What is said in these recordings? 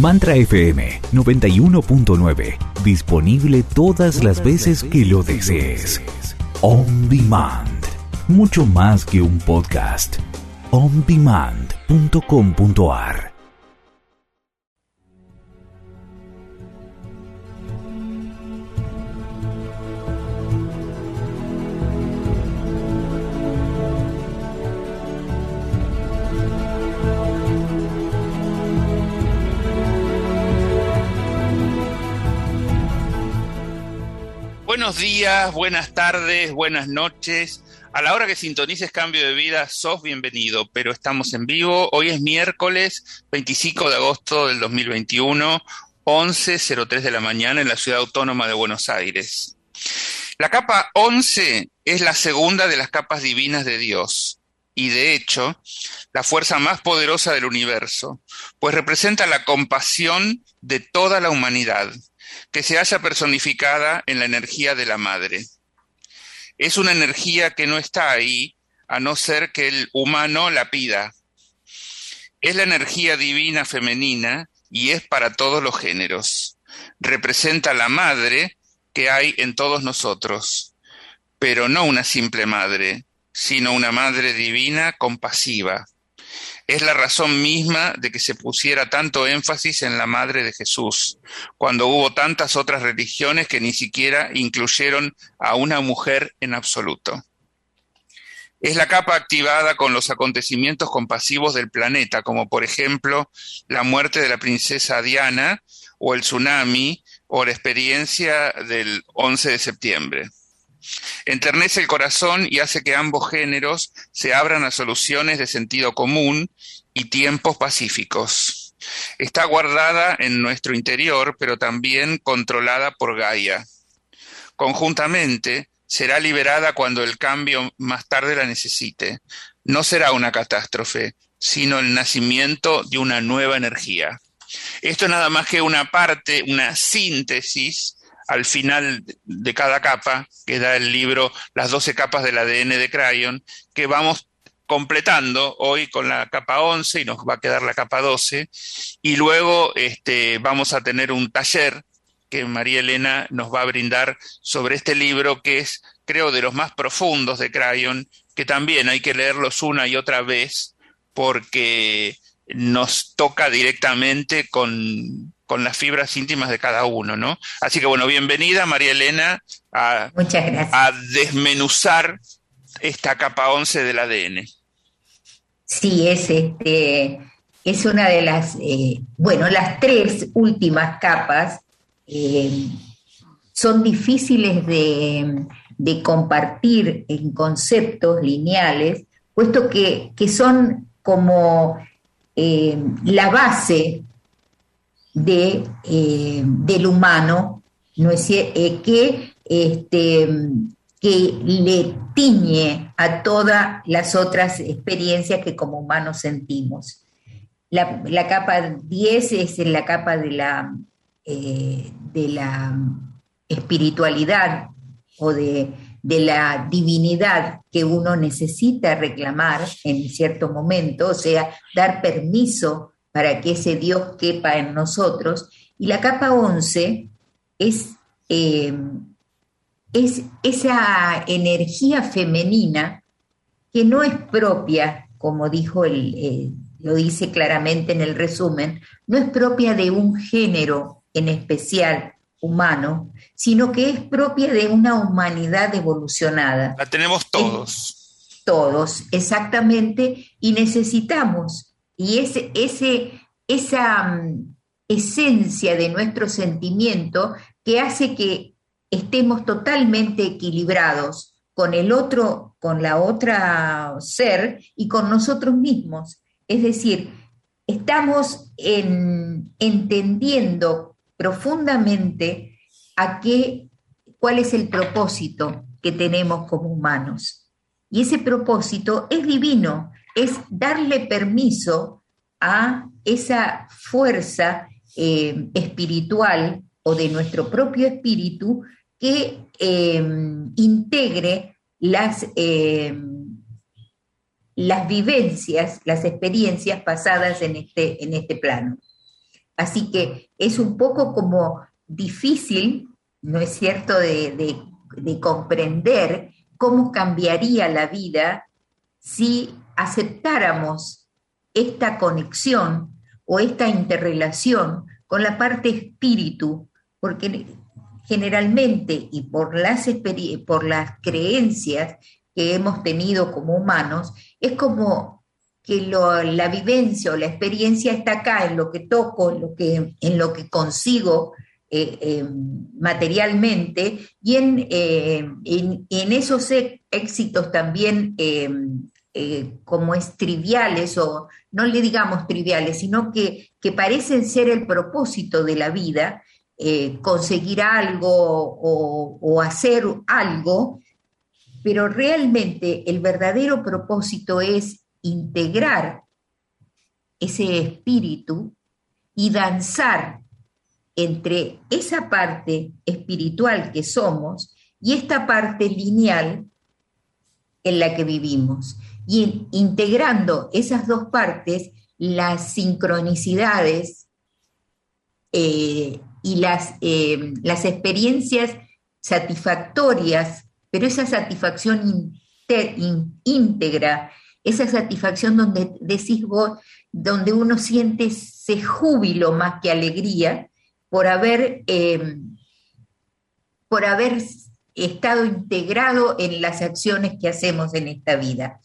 Mantra FM 91.9. Disponible todas las veces que lo desees. On Demand. Mucho más que un podcast. ondemand.com.ar buenas tardes, buenas noches. A la hora que sintonices Cambio de Vida, sos bienvenido, pero estamos en vivo. Hoy es miércoles 25 de agosto del 2021, 11.03 de la mañana en la ciudad autónoma de Buenos Aires. La capa 11 es la segunda de las capas divinas de Dios y de hecho la fuerza más poderosa del universo, pues representa la compasión de toda la humanidad que se haya personificada en la energía de la madre. Es una energía que no está ahí a no ser que el humano la pida. Es la energía divina femenina y es para todos los géneros. Representa la madre que hay en todos nosotros, pero no una simple madre, sino una madre divina compasiva, es la razón misma de que se pusiera tanto énfasis en la Madre de Jesús, cuando hubo tantas otras religiones que ni siquiera incluyeron a una mujer en absoluto. Es la capa activada con los acontecimientos compasivos del planeta, como por ejemplo la muerte de la princesa Diana o el tsunami o la experiencia del 11 de septiembre. Enternece el corazón y hace que ambos géneros se abran a soluciones de sentido común y tiempos pacíficos. Está guardada en nuestro interior, pero también controlada por Gaia. Conjuntamente, será liberada cuando el cambio más tarde la necesite. No será una catástrofe, sino el nacimiento de una nueva energía. Esto es nada más que una parte, una síntesis al final de cada capa, que da el libro Las 12 capas del ADN de Crayon, que vamos completando hoy con la capa 11 y nos va a quedar la capa 12. Y luego este, vamos a tener un taller que María Elena nos va a brindar sobre este libro que es, creo, de los más profundos de Crayon, que también hay que leerlos una y otra vez porque nos toca directamente con, con las fibras íntimas de cada uno, ¿no? Así que bueno, bienvenida María Elena a, a desmenuzar esta capa 11 del ADN. Sí, es este es una de las, eh, bueno, las tres últimas capas eh, son difíciles de, compartir en conceptos lineales, puesto que, son como eh, la base de, eh, del humano, ¿no es, eh, que, este, que le tiñe a todas las otras experiencias que como humanos sentimos. La, capa 10 es la capa de la, eh, de la espiritualidad o de, de la divinidad que uno necesita reclamar en cierto momento, o sea, dar permiso para que ese Dios quepa en nosotros. Y la capa 11 es, eh, es esa energía femenina que no es propia, como dijo el, eh, lo dice claramente en el resumen, no es propia de un género en especial humano, sino que es propia de una humanidad evolucionada. La tenemos todos. todos, exactamente, y necesitamos y ese, esa mm, esencia de nuestro sentimiento que hace que estemos totalmente equilibrados con el otro, con la otra ser y con nosotros mismos. Es decir, estamos entendiendo profundamente a qué, cuál es el propósito que tenemos como humanos. Y ese propósito es divino, es darle permiso a esa fuerza eh, espiritual o de nuestro propio espíritu que em, integre las, em, las vivencias, las experiencias pasadas en este, en este plano. Así que es un poco como difícil, ¿no es cierto?, de, de comprender cómo cambiaría la vida si aceptáramos esta conexión o esta interrelación con la parte espíritu, porque generalmente y por las, por las creencias que hemos tenido como humanos, es como que la vivencia o la experiencia está acá, en lo que toco, en lo que, en lo que consigo eh, eh, materialmente, y en, eh, en, esos éxitos también como es triviales, o no le digamos triviales, sino que, que parecen ser el propósito de la vida, conseguir algo o hacer algo, pero realmente el verdadero propósito es integrar ese espíritu y danzar entre esa parte espiritual que somos y esta parte lineal en la que vivimos. Y integrando esas dos partes, las sincronicidades eh, y las, eh, las experiencias satisfactorias, pero esa satisfacción íntegra esa satisfacción donde decís vos, donde uno siente ese júbilo más que alegría por haber, eh, por haber estado integrado en las acciones que hacemos en esta vida.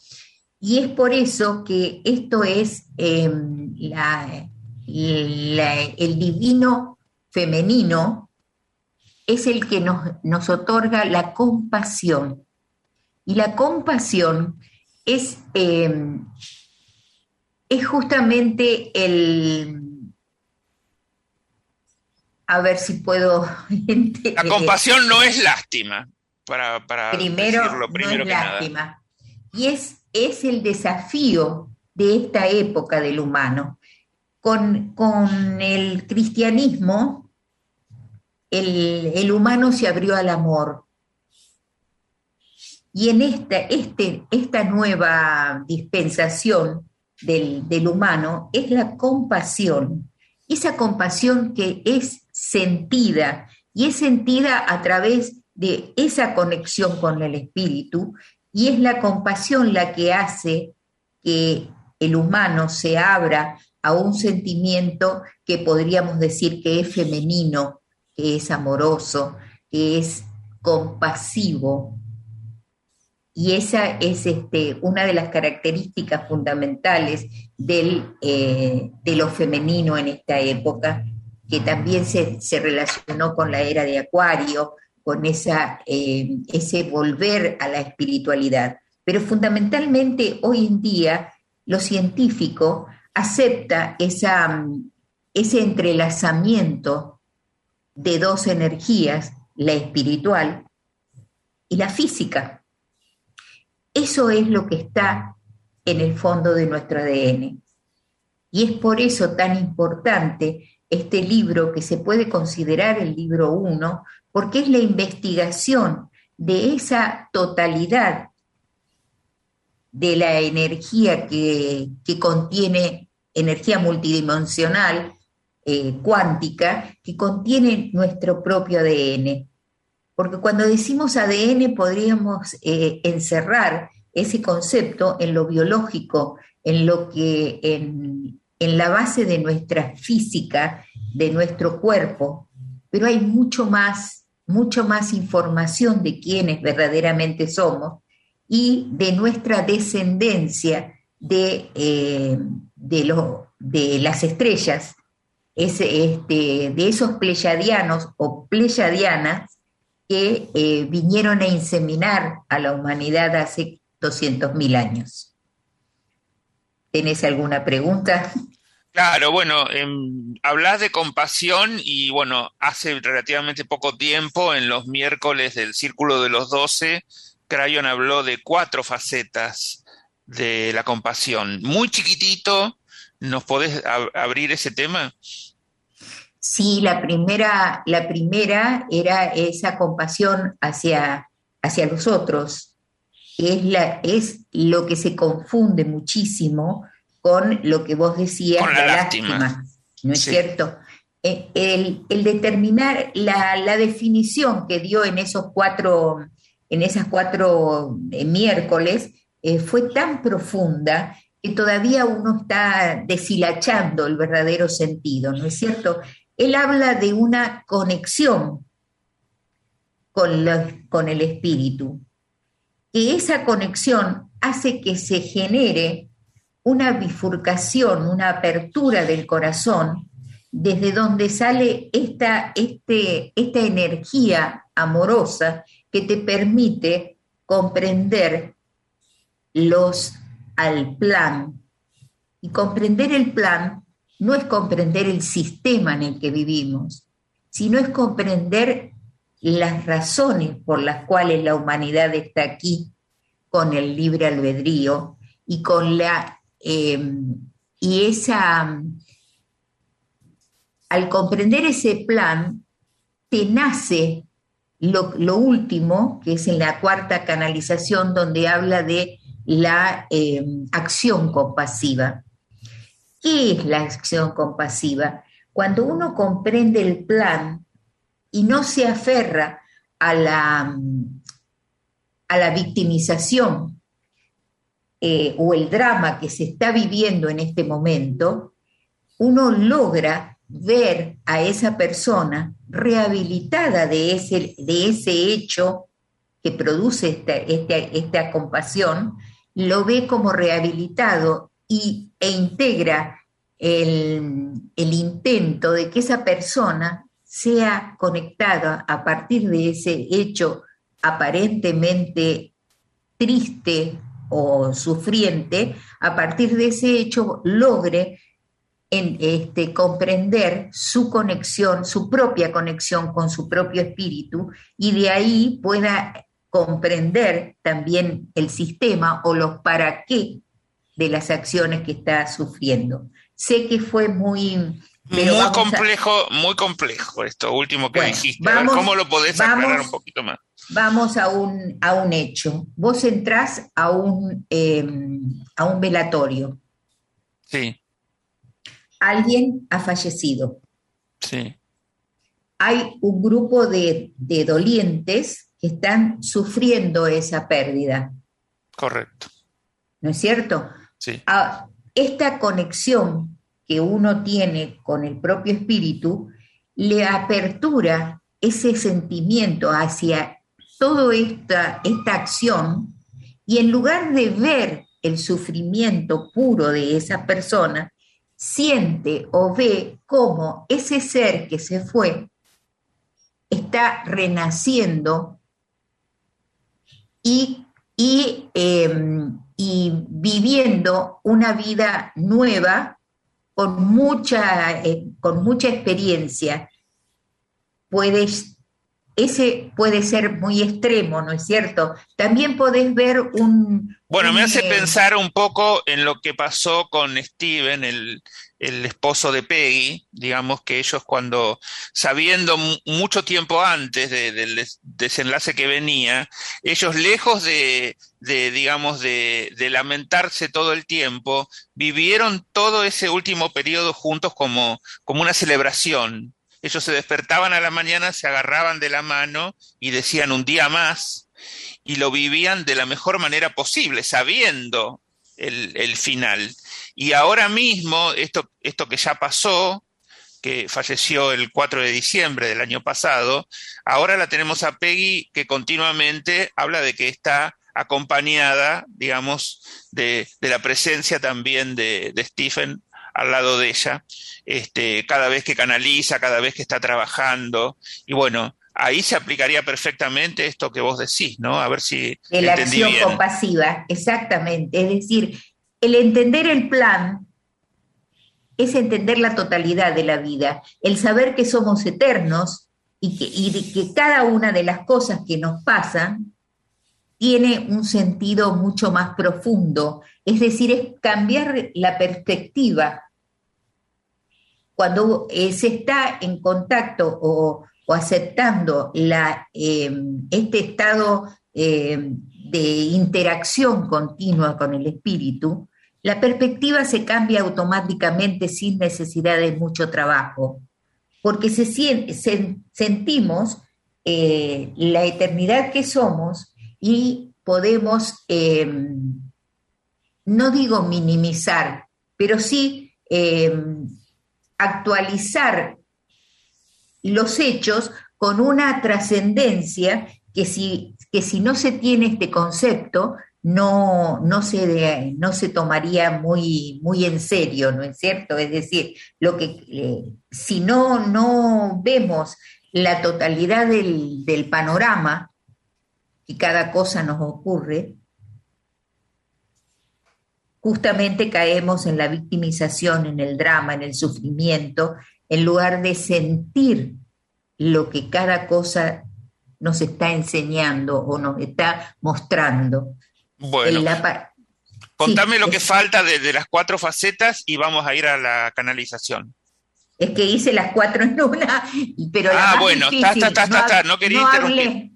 Y es por eso que esto es em, el divino femenino, es el que nos, nos otorga la compasión. Y la compasión es, em, es justamente el... A ver si puedo... La compasión no es lástima, para, primero, decirlo primero no es lástima. Y es, es el desafío de esta época del humano. Con, con el cristianismo, el, el, humano se abrió al amor, y en esta, este, esta nueva dispensación del, humano es la compasión, esa compasión que es sentida y es sentida a través de esa conexión con el espíritu y es la compasión la que hace que el humano se abra a un sentimiento que podríamos decir que es femenino, que es amoroso, que es compasivo, y esa es este, una de las características fundamentales del, eh, de lo femenino en esta época, que también se, relacionó con la era de Acuario, con esa, eh, ese volver a la espiritualidad. Pero fundamentalmente hoy en día lo científico acepta esa, ese entrelazamiento de dos energías, la espiritual y la física. Eso es lo que está en el fondo de nuestro ADN. Y es por eso tan importante este libro que se puede considerar el libro 1, porque es la investigación de esa totalidad de la energía que, contiene, energía multidimensional, eh, cuántica, que contiene nuestro propio ADN. Porque cuando decimos ADN podríamos eh, encerrar ese concepto en lo biológico, en lo que en, la base de nuestra física, de nuestro cuerpo, pero hay mucho más, mucho más información de quiénes verdaderamente somos y de nuestra descendencia de, eh, de, las estrellas, este, de esos pleyadianos o pleyadianas que eh, vinieron a inseminar a la humanidad hace 200.000 años. ¿Tienes alguna pregunta? Claro, bueno, em, hablas de compasión y bueno, hace relativamente poco tiempo, en los miércoles del Círculo de los Doce, Crayon habló de cuatro facetas de la compasión. Muy chiquitito, ¿nos podés abrir ese tema? Sí, la primera, la primera era esa compasión hacia, hacia los otros, es, la, es lo que se confunde muchísimo con lo que vos decías, la, lástima. ¿no es cierto? Eh, el, determinar la, definición que dio en esos cuatro, en esas cuatro eh, miércoles eh, fue tan profunda que todavía uno está deshilachando el verdadero sentido, ¿no es cierto? Él habla de una conexión con, con el espíritu, que esa conexión hace que se genere una bifurcación, una apertura del corazón desde donde sale esta, este, esta energía amorosa que te permite comprender los al plan. Y comprender el plan no es comprender el sistema en el que vivimos, sino es comprender las razones por las cuales la humanidad está aquí con el libre albedrío y con la eh, y esa al comprender ese plan, te nace lo, último, que es en la cuarta canalización, donde habla de la eh, acción compasiva. ¿Qué es la acción compasiva? Cuando uno comprende el plan y no se aferra a la, a la victimización eh, o el drama que se está viviendo en este momento, uno logra ver a esa persona rehabilitada de ese, de ese hecho que produce esta, compasión, lo ve como rehabilitado y, e integra el, el intento de que esa persona sea conectada a partir de ese hecho aparentemente triste o sufriente, a partir de ese hecho logre este, comprender su conexión, su propia conexión con su propio espíritu y de ahí pueda comprender también el sistema o los para qué de las acciones que está sufriendo. Sé que fue muy... muy complejo, muy complejo esto último que dijiste. ¿Cómo lo podés aclarar un poquito más? Vamos a un, a un hecho. Vos entrás a un, em, a un velatorio. Sí alguien ha fallecido. Sí. Hay un grupo de, dolientes que están sufriendo esa pérdida. Correcto. ¿No es cierto? Sí. esta conexión que uno tiene con el propio espíritu le apertura ese sentimiento hacia toda esta, esta acción y en lugar de ver el sufrimiento puro de esa persona, siente o ve cómo ese ser que se fue está renaciendo y, em, y, viviendo una vida nueva con mucha, eh, con mucha experiencia. Puedes ese puede ser muy extremo, ¿no es cierto? También podés ver un... Bueno, me hace pensar un poco en lo que pasó con Steven, el, esposo de Peggy, digamos que ellos cuando, sabiendo mucho tiempo antes del desenlace que venía, ellos lejos de, digamos, de, de, lamentarse todo el tiempo, vivieron todo ese último periodo juntos como, como una celebración, ellos se despertaban a la mañana, se agarraban de la mano y decían un día más y lo vivían de la mejor manera posible, sabiendo el, final. Y ahora mismo, esto, esto que ya pasó, que falleció el 4 de diciembre del año pasado, ahora la tenemos a Peggy que continuamente habla de que está acompañada, digamos, de, la presencia también de, de Stephen al lado de ella, este, cada vez que canaliza, cada vez que está trabajando. Y bueno, ahí se aplicaría perfectamente esto que vos decís, ¿no? A ver si. la acción compasiva, exactamente. Es decir, el entender el plan es entender la totalidad de la vida, el saber que somos eternos y que, cada una de las cosas que nos pasan tiene un sentido mucho más profundo. Es decir, es cambiar la perspectiva cuando se está en contacto o, aceptando em, este estado em, de interacción continua con el espíritu, la perspectiva se cambia automáticamente sin necesidad de mucho trabajo, porque se, sentimos eh, la eternidad que somos y podemos, em, no digo minimizar, pero sí em, actualizar los hechos con una trascendencia que si, que si no se tiene este concepto, no, no, se, no se tomaría muy, muy en serio, ¿no es cierto? Es decir, lo que, eh, si no, no vemos la totalidad del, del panorama y cada cosa nos ocurre, justamente caemos en la victimización, en el drama, en el sufrimiento, en lugar de sentir lo que cada cosa nos está enseñando o nos está mostrando. Bueno, contame lo que falta de, las cuatro facetas y vamos a ir a la canalización. Es que hice las cuatro en una, pero ah, bueno, está, está, está, no, quería interrumpir. Hablé,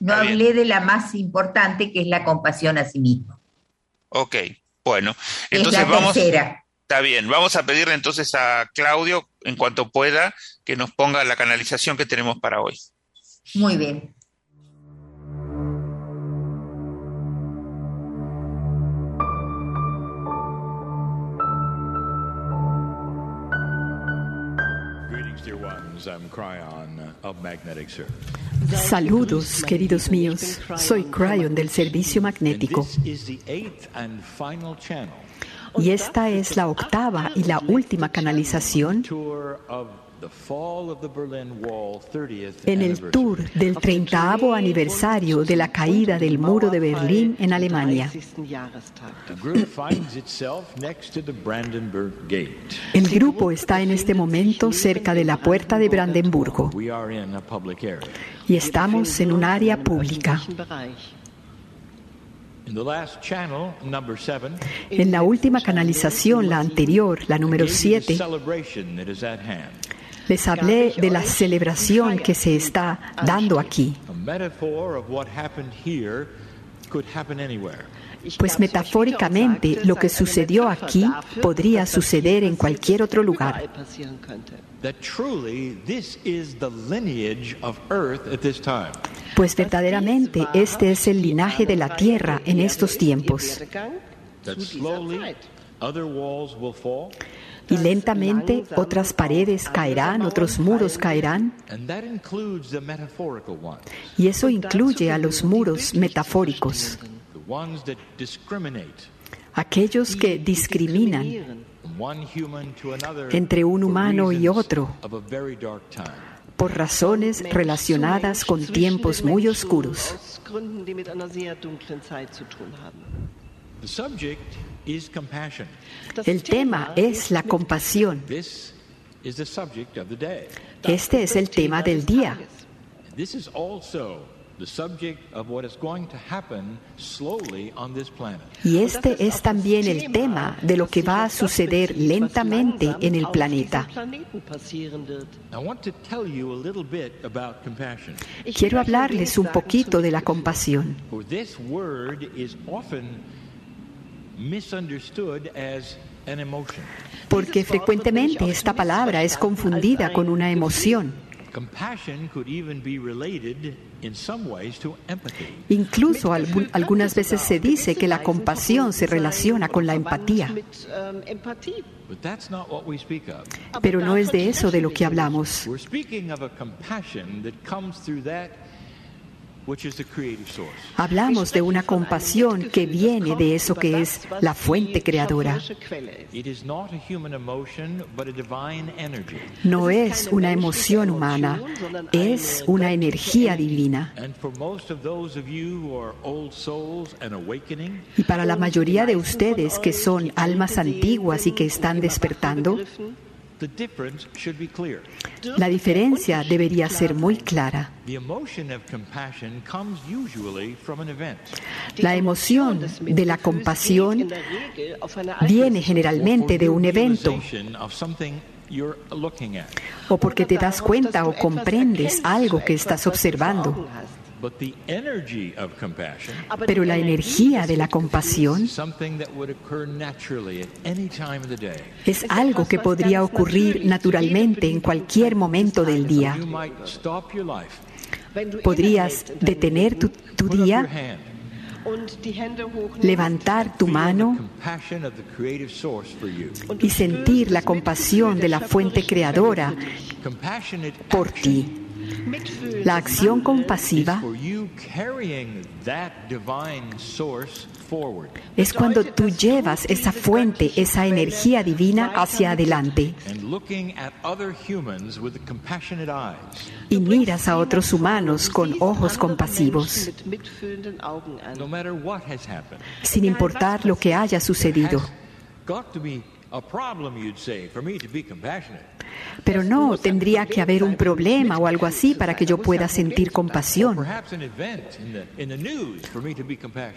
no hablé de la más importante, que es la compasión a sí mismo. Ok, bueno, entonces vamos. Está bien, vamos a pedirle entonces a Claudio, en cuanto pueda, que nos ponga la canalización que tenemos para hoy. Muy bien. Saludos, queridos míos. Soy Cryon del Servicio Magnético. Y esta es la octava y la última canalización en el tour del 30 aniversario de la caída del muro de Berlín en Alemania. El grupo está en este momento cerca de la puerta de Brandenburgo. Y estamos en un área pública. En la última canalización, la anterior, la número 7, les hablé de la celebración que se está dando aquí. Pues metafóricamente lo que sucedió aquí podría suceder en cualquier otro lugar. Pues verdaderamente este es el linaje de la tierra en estos tiempos y lentamente otras paredes caerán, otros muros caerán. Y eso incluye a los muros metafóricos, aquellos que discriminan entre un humano y otro por razones relacionadas con tiempos muy oscuros. El tema es la compasión. Este es el tema del día. Y este es también el tema de lo que va a suceder lentamente en el planeta. Quiero hablarles un poquito de la compasión porque frecuentemente esta palabra es confundida con una emoción. Incluso algunas veces se dice que la compasión se relaciona con la empatía. Pero no es de eso de lo que hablamos. Hablamos de una compasión que viene de eso que es la fuente creadora. No es una emoción humana, es una energía divina. Y para la mayoría de ustedes que son almas antiguas y que están despertando, la diferencia debería ser muy clara. La emoción de la compasión viene generalmente de un evento o porque te das cuenta o comprendes algo que estás observando. Pero la energía de la compasión es algo que podría ocurrir naturalmente en cualquier momento del día. Podrías detener tu, tu día levantar tu mano y sentir la compasión de la fuente creadora por ti. La acción compasiva es cuando tú llevas esa fuente, esa energía divina hacia adelante. Y miras a otros humanos con ojos compasivos, sin importar lo que haya sucedido. Pero no tendría que haber un problema o algo así para que yo pueda sentir compasión.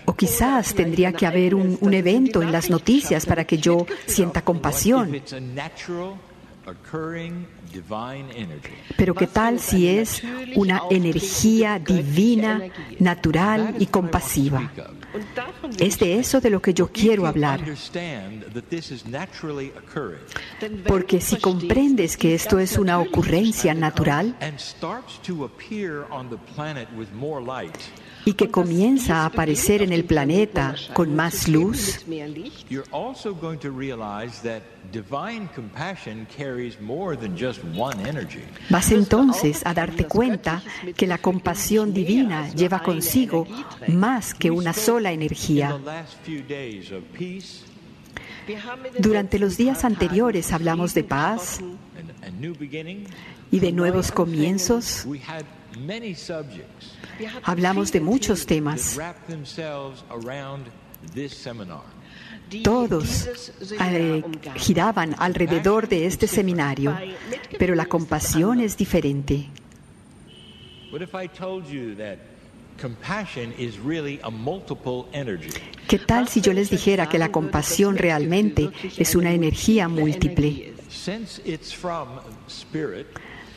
O quizás tendría que haber un, un evento en las noticias para que yo sienta compasión. Pero ¿qué tal si es una energía divina, natural y compasiva? Es de eso de lo que yo quiero hablar. Porque si comprendes que esto es una ocurrencia natural y que comienza a aparecer en el planeta con más luz, vas entonces a darte cuenta que la compasión divina lleva consigo más que una sola energía. Durante los días anteriores hablamos de paz y de nuevos comienzos. Hablamos de muchos temas. Todos eh, giraban alrededor de este seminario, pero la compasión es diferente. ¿Qué tal si yo les dijera que la compasión realmente es una energía múltiple?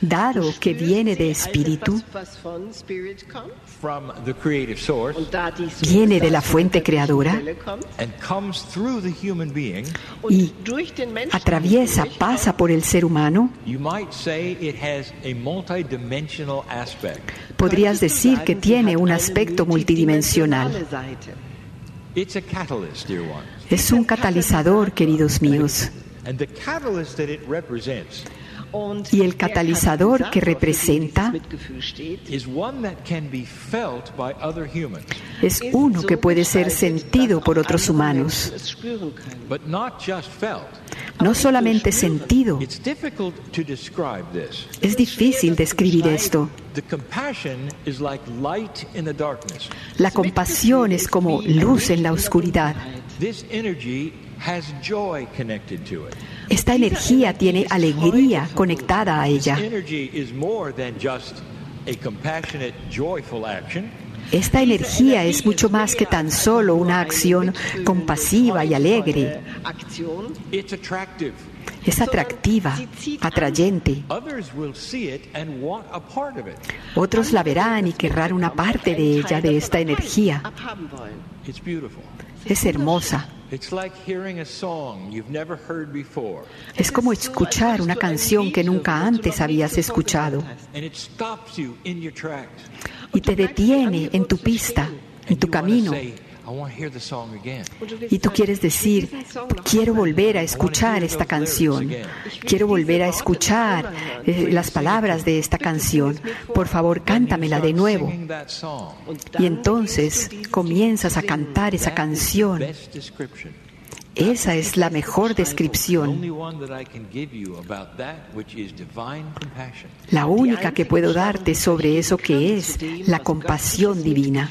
Dado que viene de espíritu, viene de la fuente creadora y atraviesa, pasa por el ser humano, podrías decir que tiene un aspecto multidimensional. Es un catalizador, queridos míos. Y el catalizador que representa es uno que puede ser sentido por otros humanos. No solamente sentido. Es difícil describir esto. La compasión es como luz en la oscuridad. Esta energía tiene alegría conectada a ella. Esta energía es mucho más que tan solo una acción compasiva y alegre. Es atractiva, atrayente. Otros la verán y querrán una parte de ella, de esta energía. Es hermosa. Es como escuchar una canción que nunca antes habías escuchado. Y te detiene en tu pista, en tu camino. Y tú quieres decir, quiero volver a escuchar esta canción, quiero volver a escuchar eh, las palabras de esta canción. Por favor, cántamela de nuevo. Y entonces comienzas a cantar esa canción. Esa es la mejor descripción. La única que puedo darte sobre eso que es la compasión divina.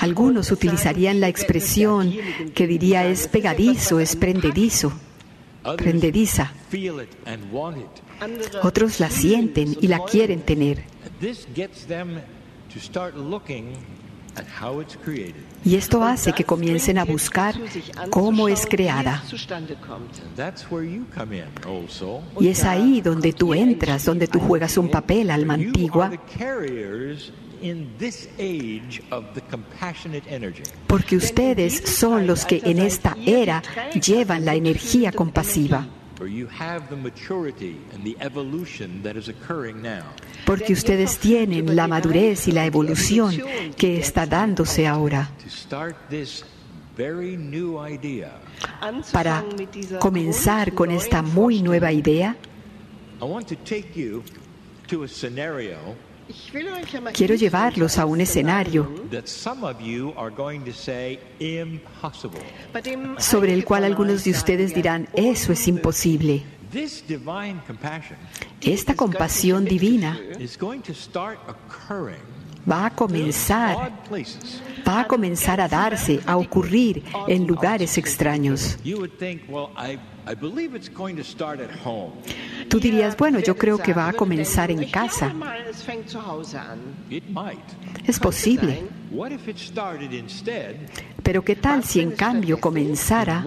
Algunos utilizarían la expresión que diría es pegadizo, es prendedizo, prendediza. Otros la sienten y la quieren tener. Y esto hace que comiencen a buscar cómo es creada. Y es ahí donde tú entras, donde tú juegas un papel, alma antigua, porque ustedes son los que en esta era llevan la energía compasiva. Porque ustedes tienen la madurez y la evolución que está dándose ahora. Para comenzar con esta muy nueva idea, Quiero llevarlos a un escenario sobre el cual algunos de ustedes dirán, eso es imposible. Esta compasión divina va a comenzar, va a comenzar a darse, a ocurrir en lugares extraños. Tú dirías, bueno, yo creo que va a comenzar en casa. Es posible. Pero ¿qué tal si en cambio comenzara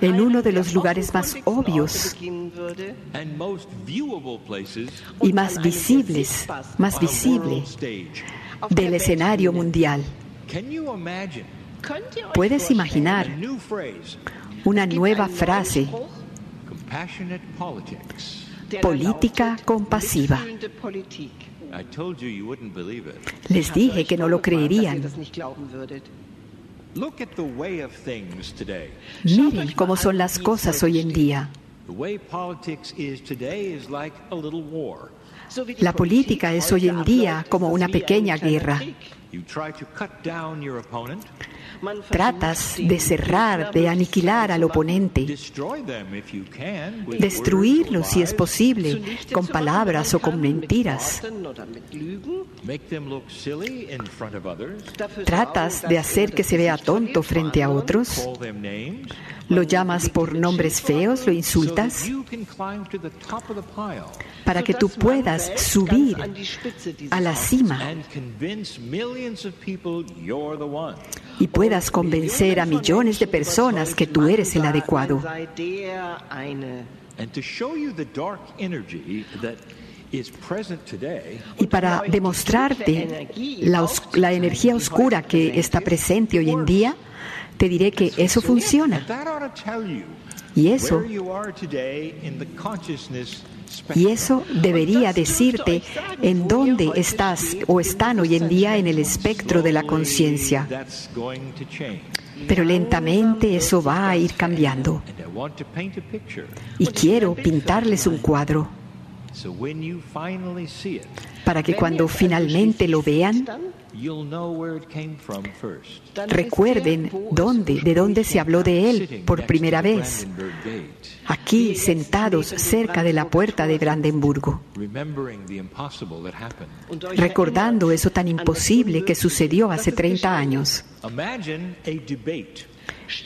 en uno de los lugares más obvios y más visibles, más visible del escenario mundial. ¿Puedes imaginar una nueva frase? Política compasiva. Les dije que no lo creerían. Miren cómo son las cosas hoy en día. La política es hoy en día como una pequeña guerra. Tratas de cerrar, de aniquilar al oponente, destruirlo si es posible, con palabras o con mentiras. Tratas de hacer que se vea tonto frente a otros. Lo llamas por nombres feos, lo insultas, para que tú puedas subir a la cima y puedas convencer a millones de personas que tú eres el adecuado. Y para demostrarte la, la, energía oscura que está presente hoy en día, te diré que eso funciona. Y eso y eso debería decirte en dónde estás o están hoy en día en el espectro de la conciencia. Pero lentamente eso va a ir cambiando. Y quiero pintarles un cuadro. Para que cuando finalmente lo vean, recuerden dónde, de dónde se habló de él por primera vez, aquí sentados cerca de la puerta de Brandenburgo, recordando eso tan imposible que sucedió hace 30 años.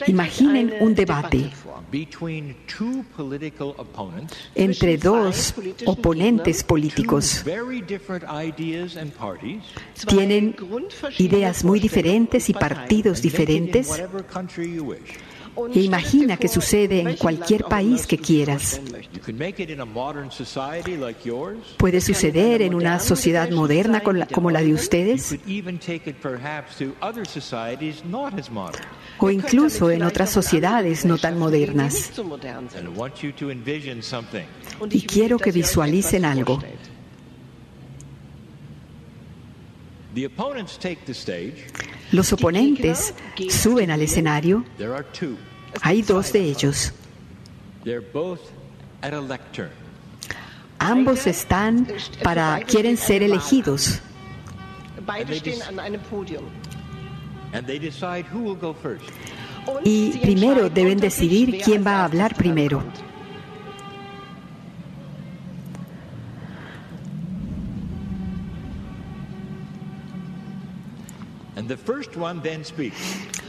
Imaginen un debate entre dos oponentes políticos. Tienen ideas muy diferentes y partidos diferentes. E imagina que sucede en cualquier país que quieras. Puede suceder en una sociedad moderna como la de ustedes o incluso en otras sociedades no tan modernas. Y quiero que visualicen algo. Los oponentes suben al escenario. Hay dos de ellos. Ambos están para quieren ser elegidos. Y primero deben decidir quién va a hablar primero.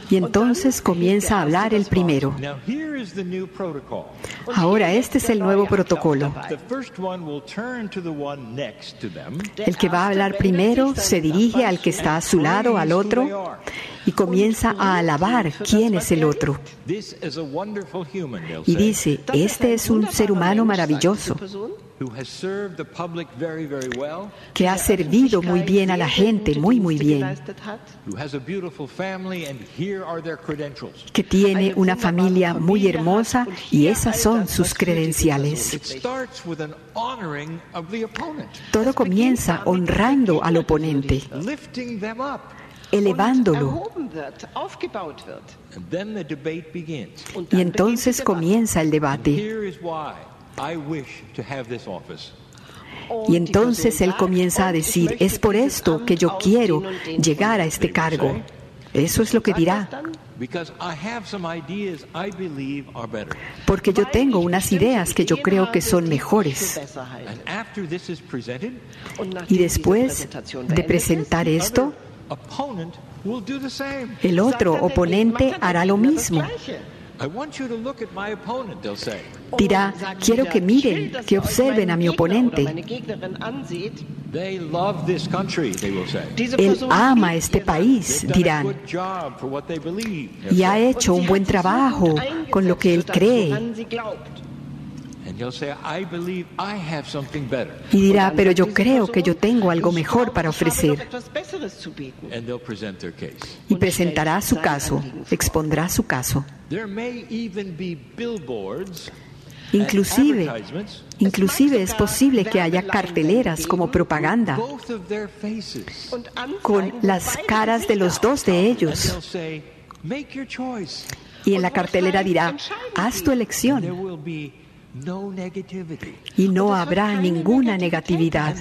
Y entonces comienza a hablar el primero. Ahora este es el nuevo protocolo. El que va a hablar primero se dirige al que está a su lado, al otro, y comienza a alabar quién es el otro. Y dice, este es un ser humano maravilloso que ha servido muy bien a la gente, muy, muy bien, que tiene una familia muy hermosa y esas son sus credenciales. Todo comienza honrando al oponente elevándolo. Y entonces comienza el debate. Y entonces él comienza a decir, es por esto que yo quiero llegar a este cargo. Eso es lo que dirá. Porque yo tengo unas ideas que yo creo que son mejores. Y después de presentar esto, el otro oponente hará lo mismo. Dirá, quiero que miren, que observen a mi oponente. Él ama este país, dirán, y ha hecho un buen trabajo con lo que él cree. Y dirá, pero yo creo que yo tengo algo mejor para ofrecer. Y presentará su caso, expondrá su caso. Inclusive, inclusive es posible que haya carteleras como propaganda. con las caras de los dos de ellos. Y en la cartelera dirá, haz tu elección y no habrá ninguna negatividad.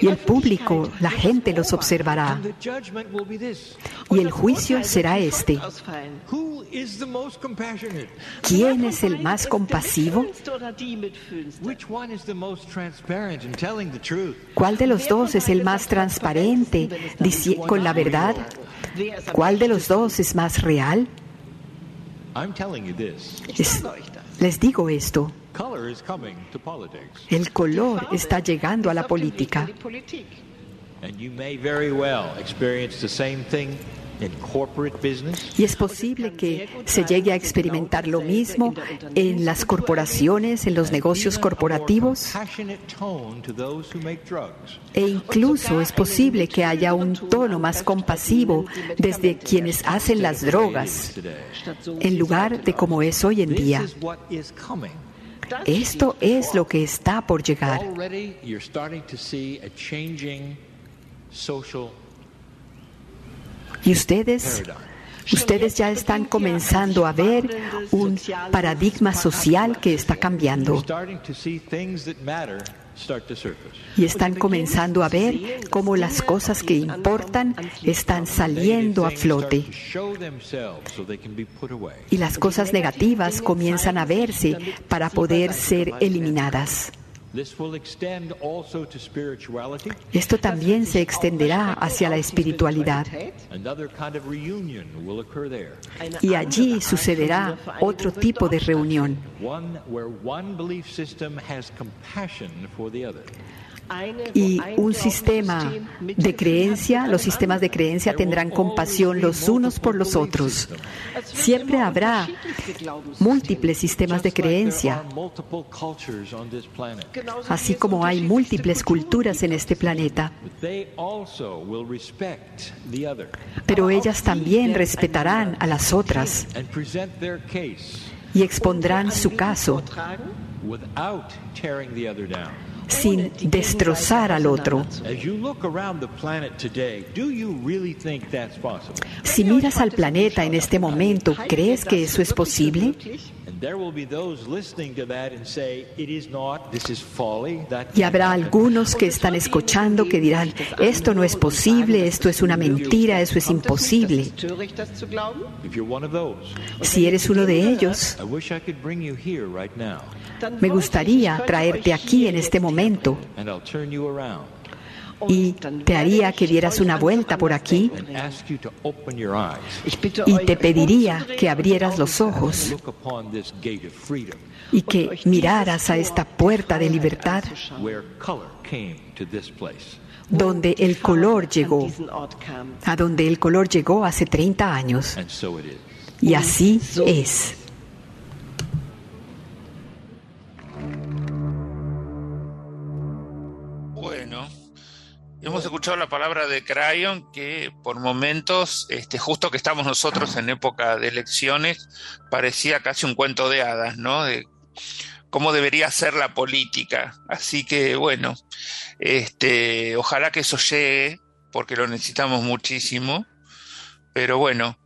Y el público, la gente los observará. Y el juicio será este. ¿Quién es el más compasivo? ¿Cuál de los dos es el más transparente con la verdad? ¿Cuál de los dos es más real? Les digo esto. El color está llegando a la política. Y es posible que se llegue a experimentar lo mismo en las corporaciones, en los negocios corporativos. E incluso es posible que haya un tono más compasivo desde quienes hacen las drogas, en lugar de como es hoy en día. Esto es lo que está por llegar. Y ustedes, ustedes ya están comenzando a ver un paradigma social que está cambiando. Y están comenzando a ver cómo las cosas que importan están saliendo a flote. Y las cosas negativas comienzan a verse para poder ser eliminadas. Esto también se extenderá hacia la espiritualidad. Y allí sucederá otro tipo de reunión y un sistema de creencia, los sistemas de creencia tendrán compasión los unos por los otros. Siempre habrá múltiples sistemas de creencia, así como hay múltiples culturas en este planeta. Pero ellas también respetarán a las otras y expondrán su caso sin destrozar al otro. Si miras al planeta en este momento, ¿crees que eso es posible? Y habrá algunos que están escuchando que dirán, esto no es posible, esto es una mentira, eso es imposible. Si eres uno de ellos, me gustaría traerte aquí en este momento y te haría que dieras una vuelta por aquí y te pediría que abrieras los ojos y que miraras a esta puerta de libertad donde el color llegó, a donde el color llegó hace 30 años. Y así es. Hemos escuchado la palabra de Crayon que por momentos, este, justo que estamos nosotros en época de elecciones, parecía casi un cuento de hadas, ¿no? De cómo debería ser la política. Así que bueno, este, ojalá que eso llegue, porque lo necesitamos muchísimo. Pero bueno,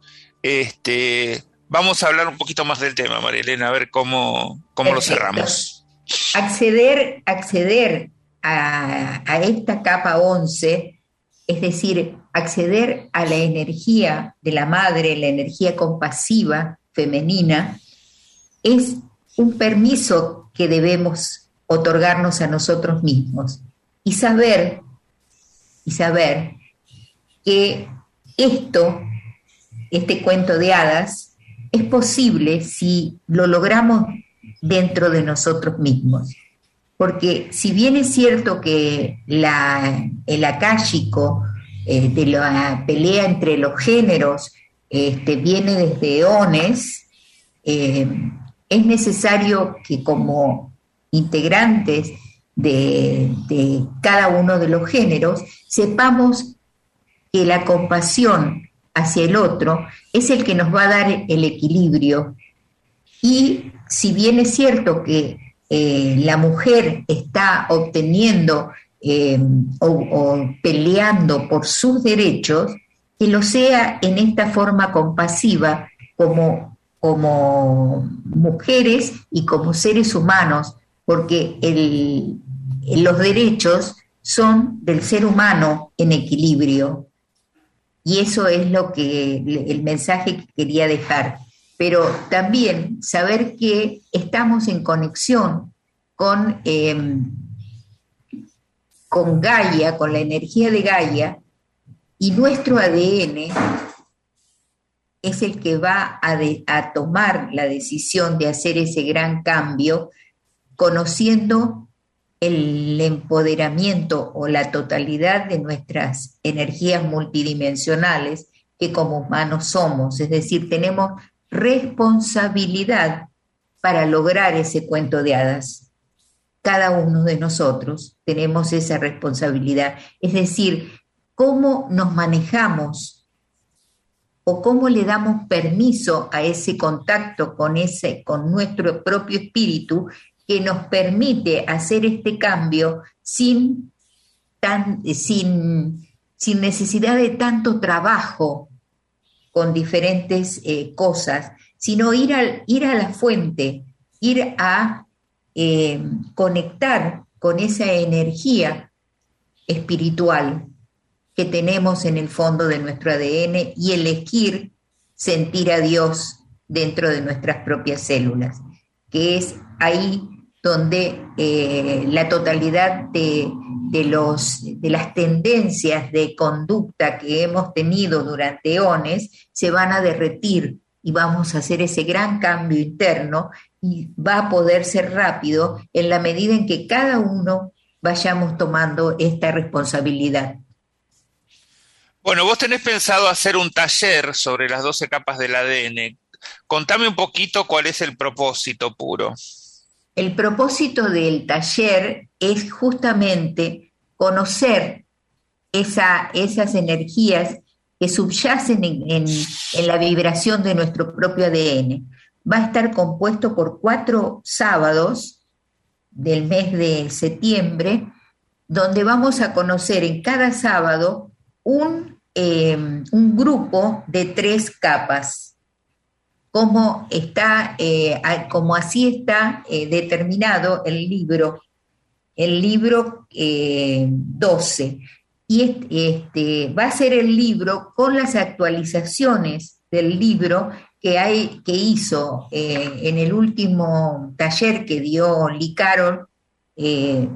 este, vamos a hablar un poquito más del tema, María Elena, a ver cómo, cómo lo cerramos. Acceder, acceder a, esta capa 11, es decir, acceder a la energía de la madre, la energía compasiva femenina, es un permiso que debemos otorgarnos a nosotros mismos y saber y saber que esto, este cuento de hadas, es posible si lo logramos dentro de nosotros mismos. Porque si bien es cierto que el akáshico de la pelea entre los géneros este, viene desde eones, eh, es necesario que como integrantes de, cada uno de los géneros sepamos que la compasión hacia el otro es el que nos va a dar el equilibrio. Y si bien es cierto que eh, la mujer está obteniendo eh, o, peleando por sus derechos, que lo sea en esta forma compasiva como como mujeres y como seres humanos, porque los derechos son del ser humano en equilibrio. Y eso es lo que el mensaje que quería dejar. Pero también saber que estamos en conexión con, em, con Gaia, con la energía de Gaia, y nuestro ADN es el que va a, tomar la decisión de hacer ese gran cambio, conociendo el empoderamiento o la totalidad de nuestras energías multidimensionales que como humanos somos. Es decir, tenemos responsabilidad para lograr ese cuento de hadas. Cada uno de nosotros tenemos esa responsabilidad. Es decir, cómo nos manejamos o cómo le damos permiso a ese contacto con, ese, con nuestro propio espíritu que nos permite hacer este cambio sin, tan, sin, sin necesidad de tanto trabajo con diferentes eh, cosas, sino ir, al, ir a la fuente, ir a eh, conectar con esa energía espiritual que tenemos en el fondo de nuestro ADN y elegir sentir a Dios dentro de nuestras propias células, que es ahí donde eh, la totalidad de, los, de las tendencias de conducta que hemos tenido durante eones se van a derretir y vamos a hacer ese gran cambio interno y va a poder ser rápido en la medida en que cada uno vayamos tomando esta responsabilidad. Bueno, vos tenés pensado hacer un taller sobre las 12 capas del ADN. Contame un poquito cuál es el propósito puro. El propósito del taller es justamente conocer esas energías que subyacen en, la vibración de nuestro propio ADN. Va a estar compuesto por cuatro sábados del mes de septiembre, donde vamos a conocer en cada sábado un un grupo de tres capas, como, está, eh, como así está eh, determinado el libro, el libro 12. Eh, y este, va a ser el libro con las actualizaciones del libro que, hay, que hizo en el último taller que dio Lee Carroll de,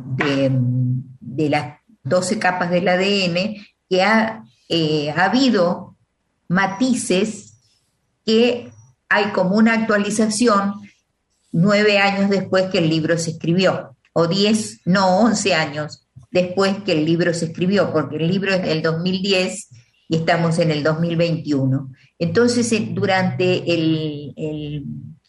de, 12 capas del ADN, que eh, ha habido matices que hay como una actualización nueve años después que el libro se escribió, o diez, no, once años después que el libro se escribió, porque el libro es del 2010 y estamos en el 2021. Entonces, durante el,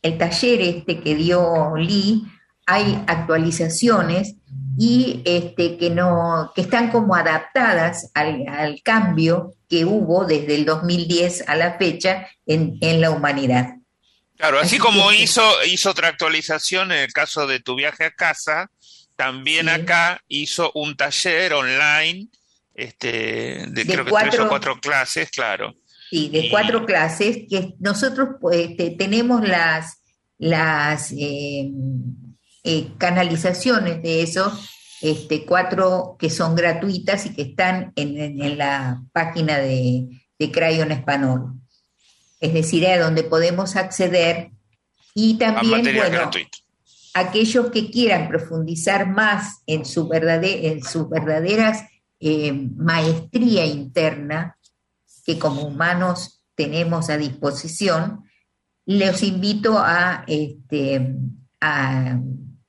el taller este que dio Lee, hay actualizaciones y este, que, no, que están como adaptadas al, al, cambio que hubo desde el 2010 a la fecha en, en la humanidad. Claro, así, como hizo, hizo otra actualización en el caso de tu viaje a casa, también acá hizo un taller online este, de, creo que tres o cuatro clases, claro. Sí, de cuatro clases que nosotros pues, este, tenemos las, las eh, eh, canalizaciones de eso, este, cuatro que son gratuitas y que están en, la página de, de Crayon Español. Es decir, a donde podemos acceder y también, bueno, aquellos que quieran profundizar más en su, verdadera, en sus verdaderas eh, maestría interna que como humanos tenemos a disposición, les invito a, este, a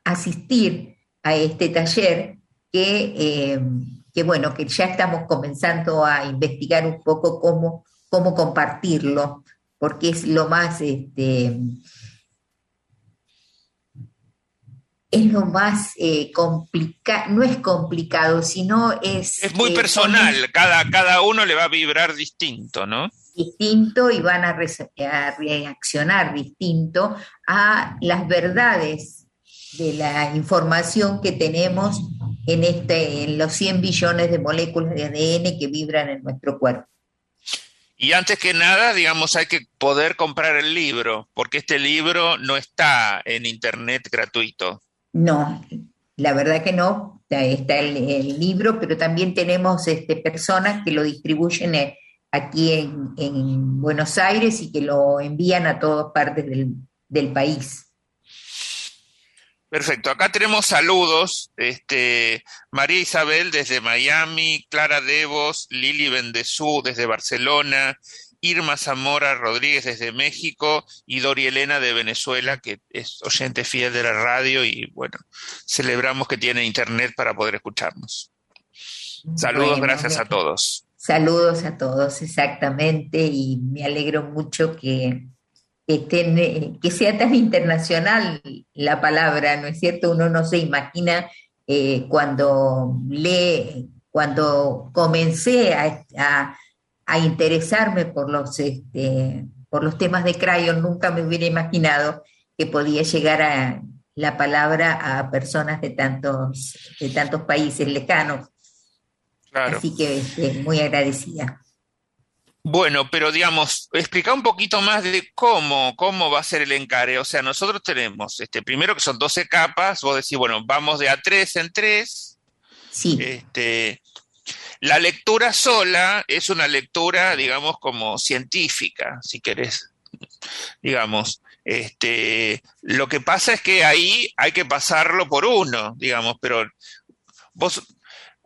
asistir a este taller que, eh, que, bueno, que ya estamos comenzando a investigar un poco cómo, cómo compartirlo, porque es lo más, este, es lo más eh, complicado, no es complicado, sino es... Es muy eh, personal, cada, cada uno le va a vibrar distinto, ¿no? Distinto y van a, a reaccionar distinto a las verdades de la información que tenemos en, este, en los 100 billones de moléculas de ADN que vibran en nuestro cuerpo. Y antes que nada, digamos, hay que poder comprar el libro, porque este libro no está en Internet gratuito. No, la verdad que no. Está el, libro, pero también tenemos este, personas que lo distribuyen eh, aquí en, Buenos Aires y que lo envían a todas partes del, del país. Perfecto, acá tenemos saludos. Este, María Isabel desde Miami, Clara Devos, Lili Bendezú desde Barcelona, Irma Zamora Rodríguez desde México y Dori Elena de Venezuela, que es oyente fiel de la radio y bueno, celebramos que tiene internet para poder escucharnos. Saludos, gracias a todos. Saludos a todos, exactamente, y me alegro mucho que, que, que sea tan internacional la palabra, ¿no es cierto? Uno no se imagina eh, cuando lee, cuando comencé a, interesarme por los, este, por los temas de Crayon, nunca me hubiera imaginado que podía llegar a la palabra a personas de tantos, de tantos países lejanos. Así que este, muy agradecida. Bueno, pero digamos, explica un poquito más de cómo, cómo va a ser el encare. O sea, nosotros tenemos, este, primero que son 12 capas, vos decís, bueno, vamos de a 3 en 3. Sí. Este, la lectura sola es una lectura, digamos, como científica, si querés, digamos. Este, lo que pasa es que ahí hay que pasarlo por uno, digamos, pero vos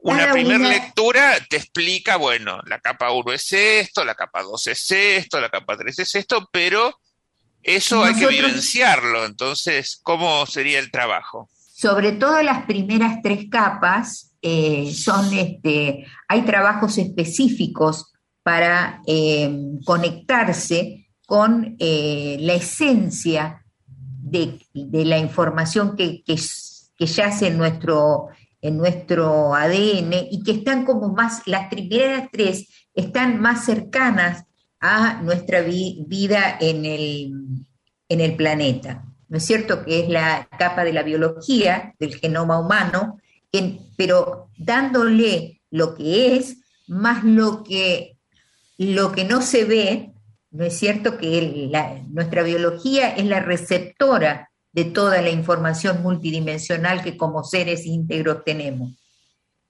una primera lectura te explica, bueno, la capa 1 es esto, la capa 2 es esto, la capa 3 es esto, pero eso hay que vivenciarlo. Entonces, ¿cómo sería el trabajo? Sobre todo las primeras tres capas eh, son, este, hay trabajos específicos para eh, conectarse con eh, la esencia de, la información que, que, que yace en nuestro en nuestro ADN y que están como más, las primeras tres están más cercanas a nuestra vida en el, en el planeta. ¿No es cierto? Que es la capa de la biología del genoma humano, pero dándole lo que es, más lo que, lo que no se ve, ¿no es cierto? Que nuestra biología es la receptora de toda la información multidimensional que como seres íntegros tenemos.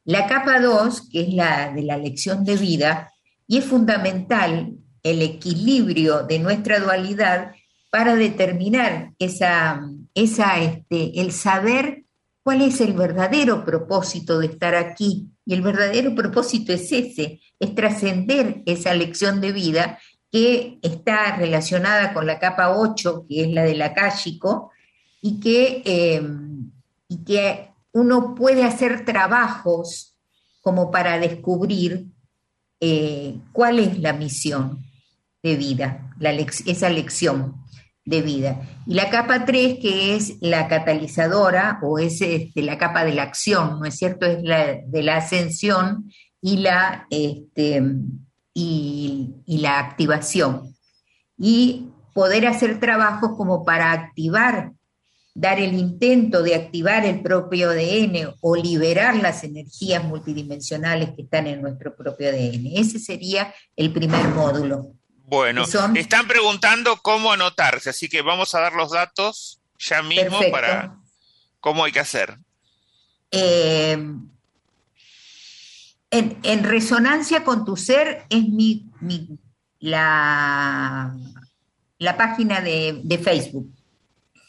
La capa 2, que es la de la lección de vida, y es fundamental el equilibrio de nuestra dualidad para determinar esa, esa, este, el saber cuál es el verdadero propósito de estar aquí, Y el verdadero propósito es ese, es trascender esa lección de vida que está relacionada con la capa 8, que es la del acálico, y que, eh, y que uno puede hacer trabajos como para descubrir eh, cuál es la misión de vida, la esa lección de vida. Y la capa 3, que es la catalizadora o es este, la capa de la acción, ¿no es cierto? Es la de la ascensión y la, este, y, y la activación. Y poder hacer trabajos como para activar dar el intento de activar el propio ADN o liberar las energías multidimensionales que están en nuestro propio ADN. Ese sería el primer módulo. Bueno, están preguntando cómo anotarse, así que vamos a dar los datos ya mismo para cómo hay que hacer. Eh, en, resonancia con tu ser es mi, la, la página de, de Facebook.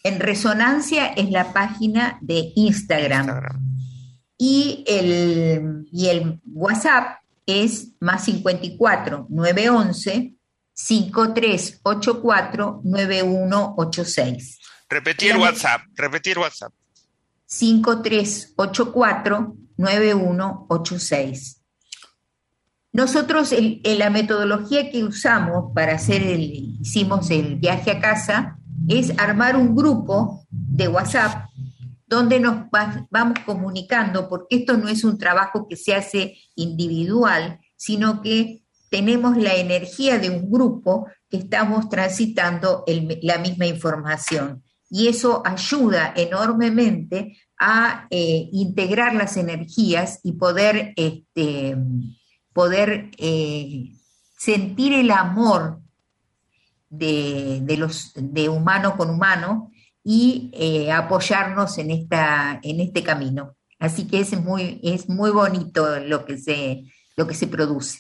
En Resonancia es la página de Instagram. Y, el, y el WhatsApp es más 54 911 5384 9186. Repetir WhatsApp, repetir WhatsApp. 5384 9186. Nosotros, la metodología que usamos para hacer el, hicimos el viaje a casa, es armar un grupo de WhatsApp donde nos vamos comunicando, porque esto no es un trabajo que se hace individual, sino que tenemos la energía de un grupo que estamos transitando la misma información. Y eso ayuda enormemente a eh, integrar las energías y poder, este, poder eh, sentir el amor de, los, de humano con humano y eh, apoyarnos en, esta, en este camino. Así que es muy, es muy bonito lo que se, lo que se produce.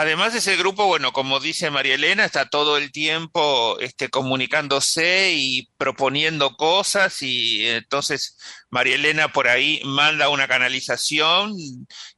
Además ese grupo, bueno, como dice María Elena, está todo el tiempo este, comunicándose y proponiendo cosas y entonces María Elena por ahí manda una canalización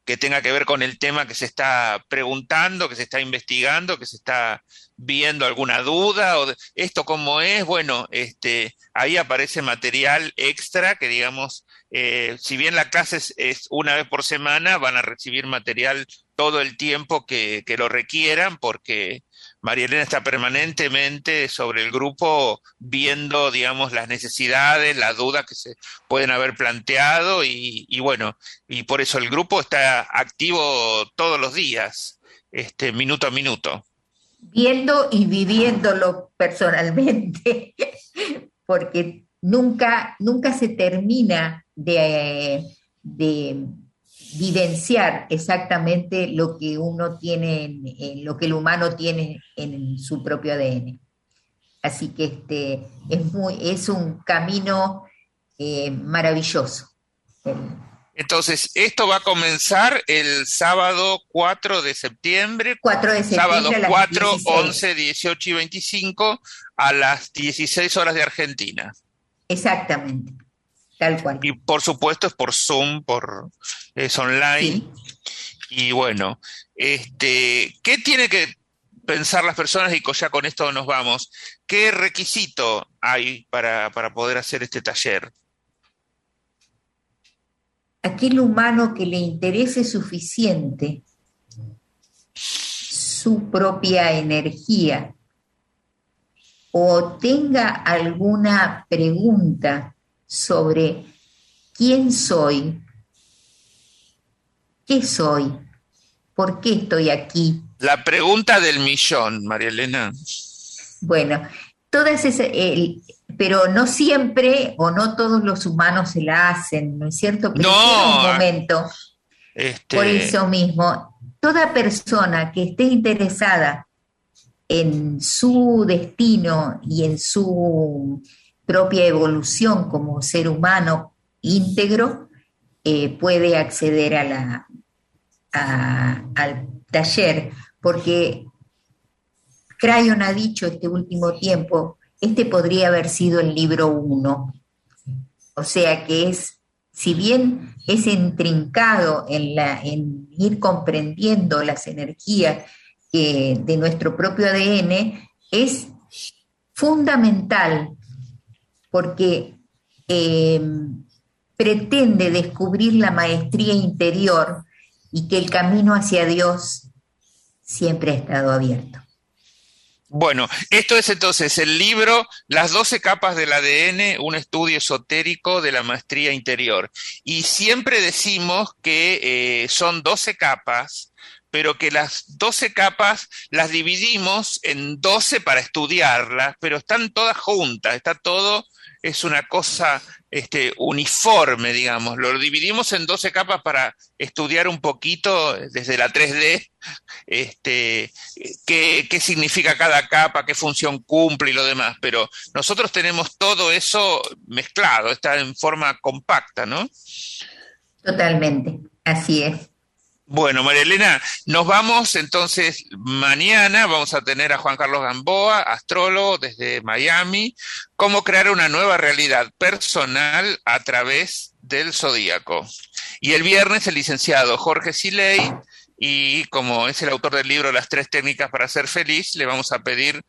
que tenga que ver con el tema que se está preguntando, que se está investigando, que se está viendo alguna duda o esto cómo es, bueno, este, ahí aparece material extra que digamos, eh, si bien la clase es, una vez por semana, van a recibir material todo el tiempo que, lo requieran porque María Elena está permanentemente sobre el grupo viendo, digamos, las necesidades, las dudas que se pueden haber planteado y, y bueno, y por eso el grupo está activo todos los días, este, minuto a minuto. Viendo y viviéndolo personalmente, porque nunca, nunca se termina de, de, vivenciar exactamente lo que uno tiene, en, lo que el humano tiene en su propio ADN. Así que este, es, muy, es un camino eh, maravilloso. Entonces, esto va a comenzar el sábado 4 de septiembre. 4 de septiembre. Sábado 4, 11, 18 y 25 a las 16 horas de Argentina. Exactamente, tal cual. Y por supuesto es por Zoom, por es online. Y bueno, este, ¿qué tiene que pensar las personas? Y ya con esto nos vamos. ¿Qué requisito hay para, para poder hacer este taller? aquel humano que le interese suficiente su propia energía o tenga alguna pregunta sobre quién soy, qué soy, por qué estoy aquí. La pregunta del millón, María Elena. Bueno, todas esas, pero no siempre o no todos los humanos se la hacen, ¿no es cierto? Pero no. un momento. Este... Por eso mismo, toda persona que esté interesada en su destino y en su propia evolución como ser humano íntegro, eh, puede acceder al taller, porque Crayon ha dicho este último tiempo este podría haber sido el libro uno. O sea que es si bien es intrincado en, la, en ir comprendiendo las energías de nuestro propio ADN, es fundamental porque eh, pretende descubrir la maestría interior y que el camino hacia Dios siempre ha estado abierto. Bueno, esto es entonces el libro Las 12 capas del ADN, un estudio esotérico de la maestría interior. Y siempre decimos que eh, son 12 capas, pero que las 12 capas las dividimos en 12 para estudiarlas, pero están todas juntas, está todo es una cosa este, uniforme, digamos. Lo dividimos en 12 capas para estudiar un poquito desde la 3D este, qué, qué significa cada capa, qué función cumple y lo demás. Pero nosotros tenemos todo eso mezclado, está en forma compacta, ¿no? Totalmente, así es. Bueno, María Elena, nos vamos entonces mañana, vamos a tener a Juan Carlos Gamboa, astrólogo desde Miami, cómo crear una nueva realidad personal a través del zodíaco. Y el viernes el licenciado Jorge Siley, y como es el autor del libro Las tres técnicas para ser feliz, le vamos a pedir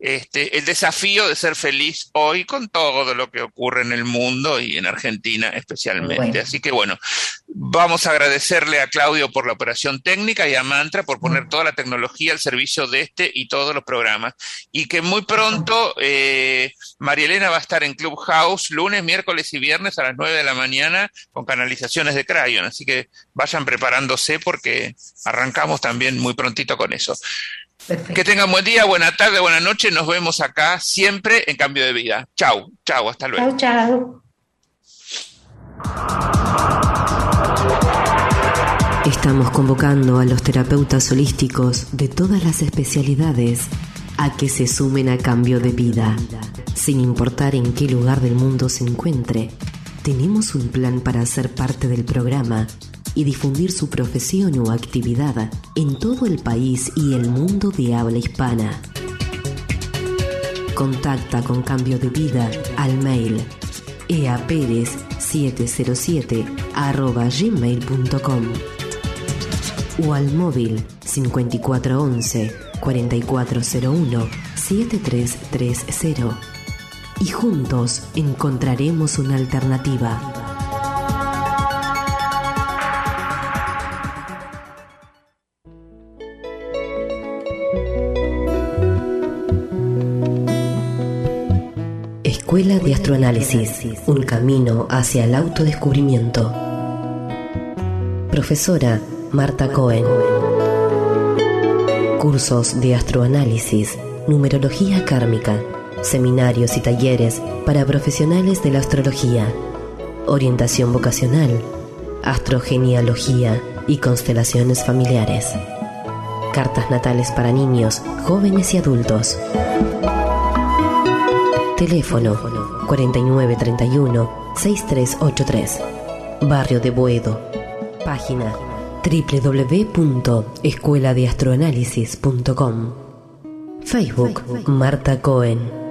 este, el desafío de ser feliz hoy con todo lo que ocurre en el mundo y en Argentina especialmente. Así que bueno, vamos a agradecerle a Claudio por la operación técnica y a Mantra por poner toda la tecnología al servicio de este y todos los programas. Y que muy pronto eh, María Elena va a estar en Clubhouse lunes, miércoles y viernes a las 9 de la mañana con canalizaciones de Crayon. Así que vayan preparándose porque arrancamos también muy prontito con eso. Que tengan buen día, buena tarde, buena noche. Nos vemos acá siempre en Cambio de Vida. Chau, chau, hasta luego. Chau, chau. Estamos convocando a los terapeutas holísticos de todas las especialidades a que se sumen a Cambio de Vida, sin importar en qué lugar del mundo se encuentre. Tenemos un plan para ser parte del programa y difundir su profesión o actividad en todo el país y el mundo de habla hispana. Contacta con Cambio de Vida al mail eaperez707 gmail.com o al móvil 5411 4401 7330 y juntos encontraremos una alternativa. Escuela de Astroanálisis, un camino hacia el autodescubrimiento. Profesora Marta Cohen. Cursos de astroanálisis, numerología kármica, seminarios y talleres para profesionales de la astrología, orientación vocacional, astrogenealogía y constelaciones familiares. Cartas natales para niños, jóvenes y adultos. Teléfono 4931-6383. Barrio de Boedo. Página www.escueladeastroanálisis.com. Facebook Marta Cohen.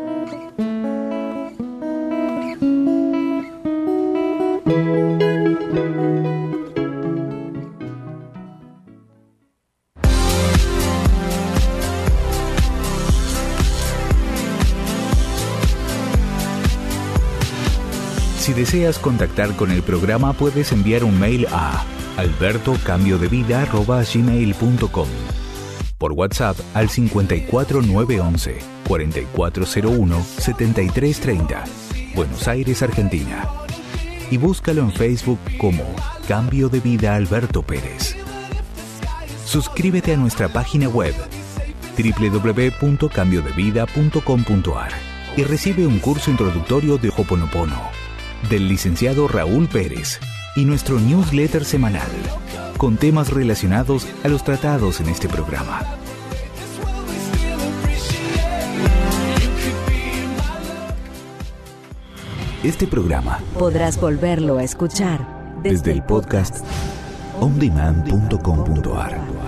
Deseas contactar con el programa puedes enviar un mail a albertocambiodevida.gmail.com Por WhatsApp al 54911 4401 7330 Buenos Aires, Argentina. Y búscalo en Facebook como Cambio de Vida Alberto Pérez. Suscríbete a nuestra página web www.cambiodevida.com.ar y recibe un curso introductorio de Hoponopono del licenciado Raúl Pérez y nuestro newsletter semanal con temas relacionados a los tratados en este programa. Este programa podrás volverlo a escuchar desde, el podcast ondemand.com.ar.